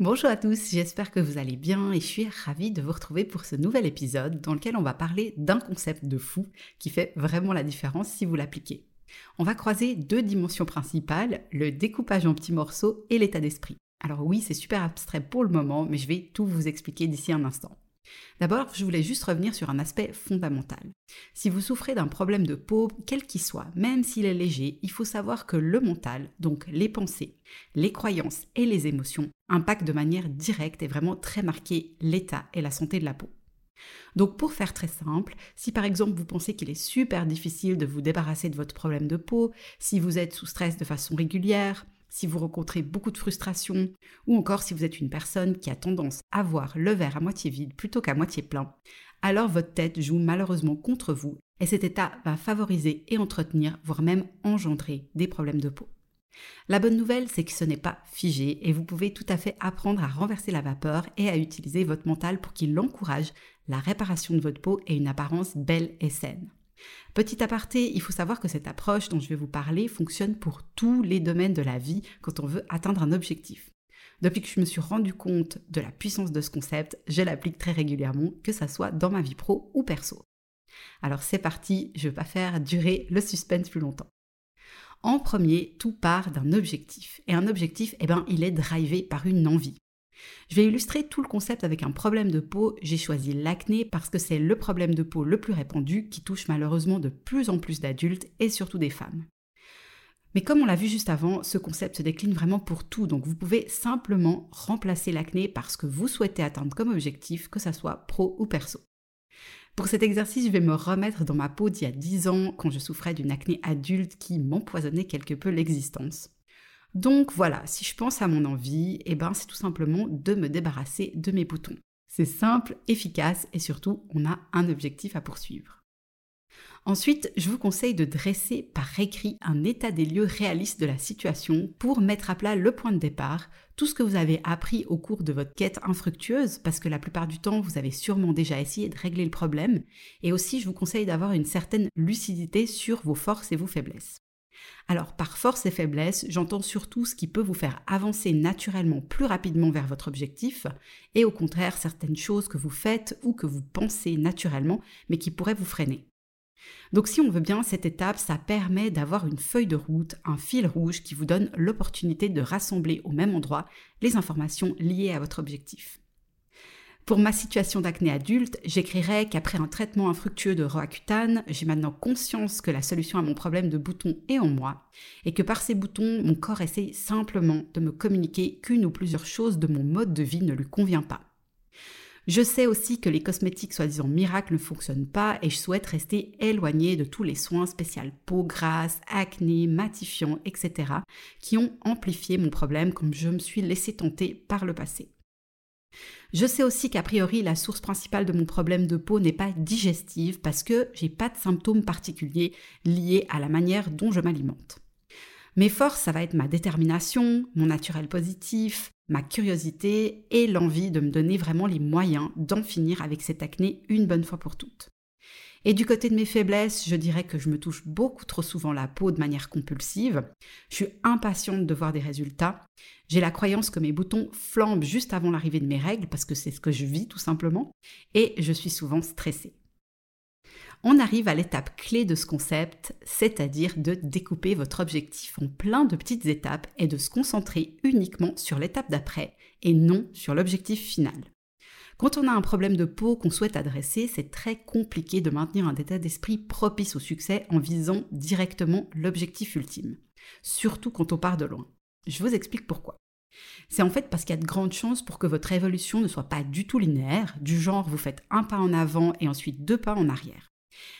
Bonjour à tous, j'espère que vous allez bien et je suis ravie de vous retrouver pour ce nouvel épisode dans lequel on va parler d'un concept de fou qui fait vraiment la différence si vous l'appliquez. On va croiser deux dimensions principales, le découpage en petits morceaux et l'état d'esprit. Alors oui, c'est super abstrait pour le moment, mais je vais tout vous expliquer d'ici un instant. D'abord, je voulais juste revenir sur un aspect fondamental. Si vous souffrez d'un problème de peau, quel qu'il soit, même s'il est léger, il faut savoir que le mental, donc les pensées, les croyances et les émotions, impactent de manière directe et vraiment très marquée l'état et la santé de la peau. Donc pour faire très simple, si par exemple vous pensez qu'il est super difficile de vous débarrasser de votre problème de peau, si vous êtes sous stress de façon régulière, si vous rencontrez beaucoup de frustration, ou encore si vous êtes une personne qui a tendance à voir le verre à moitié vide plutôt qu'à moitié plein, alors votre tête joue malheureusement contre vous et cet état va favoriser et entretenir, voire même engendrer des problèmes de peau. La bonne nouvelle, c'est que ce n'est pas figé et vous pouvez tout à fait apprendre à renverser la vapeur et à utiliser votre mental pour qu'il encourage la réparation de votre peau et une apparence belle et saine. Petit aparté, il faut savoir que cette approche dont je vais vous parler fonctionne pour tous les domaines de la vie quand on veut atteindre un objectif. Depuis que je me suis rendu compte de la puissance de ce concept, je l'applique très régulièrement, que ça soit dans ma vie pro ou perso. Alors c'est parti, je ne vais pas faire durer le suspense plus longtemps. En premier, tout part d'un objectif. Et un objectif, eh ben, il est drivé par une envie. Je vais illustrer tout le concept avec un problème de peau. J'ai choisi l'acné parce que c'est le problème de peau le plus répandu qui touche malheureusement de plus en plus d'adultes et surtout des femmes. Mais comme on l'a vu juste avant, ce concept se décline vraiment pour tout, donc vous pouvez simplement remplacer l'acné par ce que vous souhaitez atteindre comme objectif, que ça soit pro ou perso. Pour cet exercice, je vais me remettre dans ma peau d'il y a 10 ans quand je souffrais d'une acné adulte qui m'empoisonnait quelque peu l'existence. Donc voilà, si je pense à mon envie, eh ben c'est tout simplement de me débarrasser de mes boutons. C'est simple, efficace et surtout, on a un objectif à poursuivre. Ensuite, je vous conseille de dresser par écrit un état des lieux réaliste de la situation pour mettre à plat le point de départ, tout ce que vous avez appris au cours de votre quête infructueuse, parce que la plupart du temps, vous avez sûrement déjà essayé de régler le problème, et aussi je vous conseille d'avoir une certaine lucidité sur vos forces et vos faiblesses. Alors par force et faiblesse, j'entends surtout ce qui peut vous faire avancer naturellement plus rapidement vers votre objectif, et au contraire certaines choses que vous faites ou que vous pensez naturellement, mais qui pourraient vous freiner. Donc si on veut bien, cette étape, ça permet d'avoir une feuille de route, un fil rouge qui vous donne l'opportunité de rassembler au même endroit les informations liées à votre objectif. Pour ma situation d'acné adulte, j'écrirais qu'après un traitement infructueux de Roaccutane, j'ai maintenant conscience que la solution à mon problème de boutons est en moi et que par ces boutons, mon corps essaye simplement de me communiquer qu'une ou plusieurs choses de mon mode de vie ne lui convient pas. Je sais aussi que les cosmétiques soi-disant miracles ne fonctionnent pas et je souhaite rester éloignée de tous les soins spéciaux peau grasse, acné, matifiant, etc. qui ont amplifié mon problème comme je me suis laissé tenter par le passé. Je sais aussi qu'a priori la source principale de mon problème de peau n'est pas digestive parce que j'ai pas de symptômes particuliers liés à la manière dont je m'alimente. Mes forces, ça va être ma détermination, mon naturel positif, ma curiosité et l'envie de me donner vraiment les moyens d'en finir avec cette acné une bonne fois pour toutes. Et du côté de mes faiblesses, je dirais que je me touche beaucoup trop souvent la peau de manière compulsive. Je suis impatiente de voir des résultats. J'ai la croyance que mes boutons flambent juste avant l'arrivée de mes règles parce que c'est ce que je vis tout simplement. Et je suis souvent stressée. On arrive à l'étape clé de ce concept, c'est-à-dire de découper votre objectif en plein de petites étapes et de se concentrer uniquement sur l'étape d'après et non sur l'objectif final. Quand on a un problème de peau qu'on souhaite adresser, c'est très compliqué de maintenir un état d'esprit propice au succès en visant directement l'objectif ultime, surtout quand on part de loin. Je vous explique pourquoi. C'est en fait parce qu'il y a de grandes chances pour que votre évolution ne soit pas du tout linéaire, du genre vous faites un pas en avant et ensuite deux pas en arrière.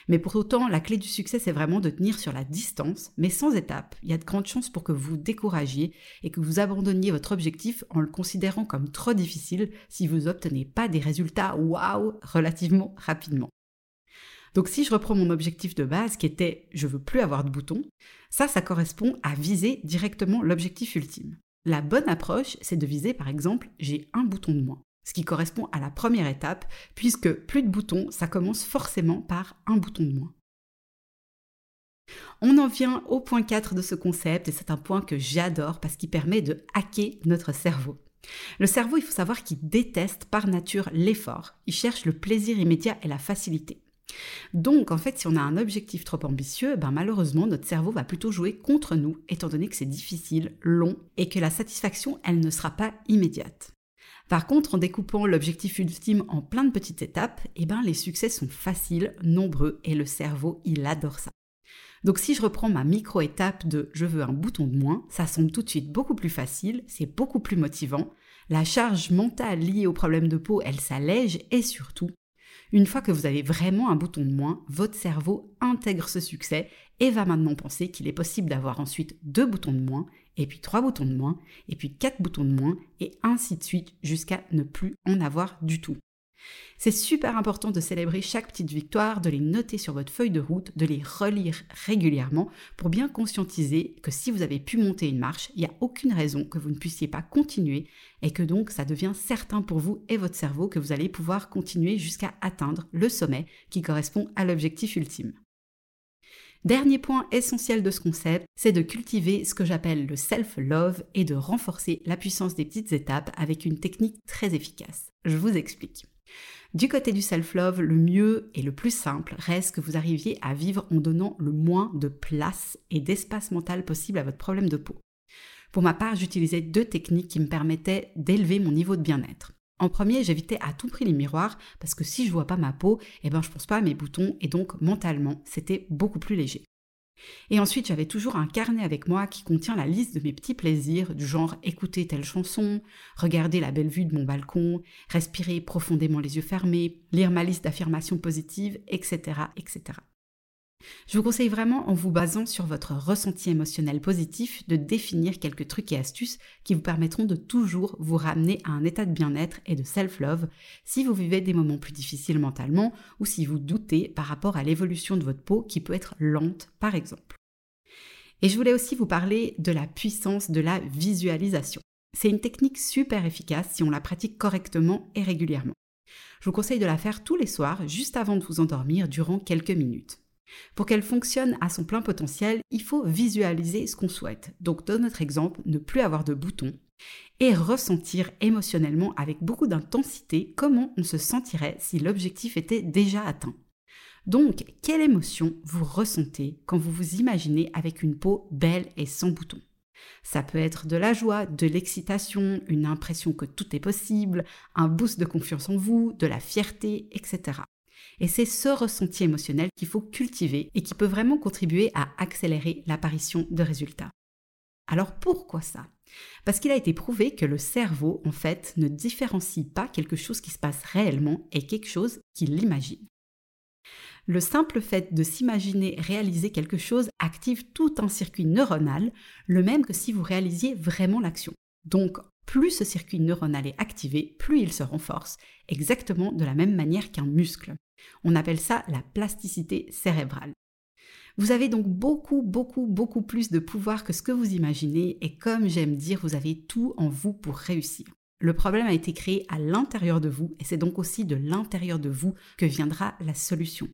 Mais pour autant, la clé du succès, c'est vraiment de tenir sur la distance, mais sans étape. Il y a de grandes chances pour que vous découragiez et que vous abandonniez votre objectif en le considérant comme trop difficile si vous n'obtenez pas des résultats waouh relativement rapidement. Donc si je reprends mon objectif de base qui était je veux plus avoir de boutons, ça, ça correspond à viser directement l'objectif ultime. La bonne approche, c'est de viser par exemple j'ai un bouton de moins, ce qui correspond à la première étape, puisque plus de boutons, ça commence forcément par un bouton de moins. On en vient au point 4 de ce concept, et c'est un point que j'adore parce qu'il permet de hacker notre cerveau. Le cerveau, il faut savoir qu'il déteste par nature l'effort. Il cherche le plaisir immédiat et la facilité. Donc, en fait, si on a un objectif trop ambitieux, ben malheureusement, notre cerveau va plutôt jouer contre nous, étant donné que c'est difficile, long, et que la satisfaction, elle ne sera pas immédiate. Par contre, en découpant l'objectif ultime en plein de petites étapes, eh ben, les succès sont faciles, nombreux, et le cerveau, il adore ça. Donc si je reprends ma micro-étape de je veux un bouton de moins, ça semble tout de suite beaucoup plus facile, c'est beaucoup plus motivant, la charge mentale liée au problème de peau, elle s'allège et surtout, une fois que vous avez vraiment un bouton de moins, votre cerveau intègre ce succès et va maintenant penser qu'il est possible d'avoir ensuite deux boutons de moins, et puis trois boutons de moins, et puis quatre boutons de moins, et ainsi de suite jusqu'à ne plus en avoir du tout. C'est super important de célébrer chaque petite victoire, de les noter sur votre feuille de route, de les relire régulièrement pour bien conscientiser que si vous avez pu monter une marche, il n'y a aucune raison que vous ne puissiez pas continuer et que donc ça devient certain pour vous et votre cerveau que vous allez pouvoir continuer jusqu'à atteindre le sommet qui correspond à l'objectif ultime. Dernier point essentiel de ce concept, c'est de cultiver ce que j'appelle le self-love et de renforcer la puissance des petites étapes avec une technique très efficace. Je vous explique. Du côté du self-love, le mieux et le plus simple reste que vous arriviez à vivre en donnant le moins de place et d'espace mental possible à votre problème de peau. Pour ma part, j'utilisais deux techniques qui me permettaient d'élever mon niveau de bien-être. En premier, j'évitais à tout prix les miroirs parce que si je vois pas ma peau, eh ben je pense pas à mes boutons et donc mentalement, c'était beaucoup plus léger. Et ensuite, j'avais toujours un carnet avec moi qui contient la liste de mes petits plaisirs, du genre écouter telle chanson, regarder la belle vue de mon balcon, respirer profondément les yeux fermés, lire ma liste d'affirmations positives, etc., etc. Je vous conseille vraiment, en vous basant sur votre ressenti émotionnel positif, de définir quelques trucs et astuces qui vous permettront de toujours vous ramener à un état de bien-être et de self-love si vous vivez des moments plus difficiles mentalement ou si vous doutez par rapport à l'évolution de votre peau qui peut être lente, par exemple. Et je voulais aussi vous parler de la puissance de la visualisation. C'est une technique super efficace si on la pratique correctement et régulièrement. Je vous conseille de la faire tous les soirs, juste avant de vous endormir, durant quelques minutes. Pour qu'elle fonctionne à son plein potentiel, il faut visualiser ce qu'on souhaite. Donc dans notre exemple, ne plus avoir de boutons et ressentir émotionnellement avec beaucoup d'intensité comment on se sentirait si l'objectif était déjà atteint. Donc, quelle émotion vous ressentez quand vous vous imaginez avec une peau belle et sans boutons? Ça peut être de la joie, de l'excitation, une impression que tout est possible, un boost de confiance en vous, de la fierté, etc. Et c'est ce ressenti émotionnel qu'il faut cultiver et qui peut vraiment contribuer à accélérer l'apparition de résultats. Alors pourquoi ça? Parce qu'il a été prouvé que le cerveau, en fait, ne différencie pas quelque chose qui se passe réellement et quelque chose qu'il imagine. Le simple fait de s'imaginer réaliser quelque chose active tout un circuit neuronal, le même que si vous réalisiez vraiment l'action. Donc, plus ce circuit neuronal est activé, plus il se renforce, exactement de la même manière qu'un muscle. On appelle ça la plasticité cérébrale. Vous avez donc beaucoup, beaucoup, beaucoup plus de pouvoir que ce que vous imaginez et comme j'aime dire, vous avez tout en vous pour réussir. Le problème a été créé à l'intérieur de vous et c'est donc aussi de l'intérieur de vous que viendra la solution.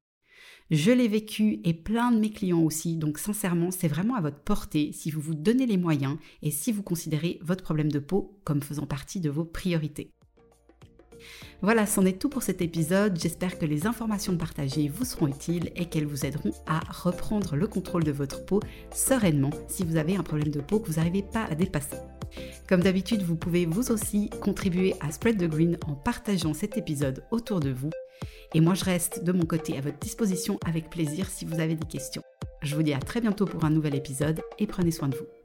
Je l'ai vécu et plein de mes clients aussi, donc sincèrement, c'est vraiment à votre portée si vous vous donnez les moyens et si vous considérez votre problème de peau comme faisant partie de vos priorités. Voilà, c'en est tout pour cet épisode. J'espère que les informations partagées vous seront utiles et qu'elles vous aideront à reprendre le contrôle de votre peau sereinement si vous avez un problème de peau que vous n'arrivez pas à dépasser. Comme d'habitude, vous pouvez vous aussi contribuer à Spread the Green en partageant cet épisode autour de vous. Et moi, je reste de mon côté à votre disposition avec plaisir si vous avez des questions. Je vous dis à très bientôt pour un nouvel épisode et prenez soin de vous.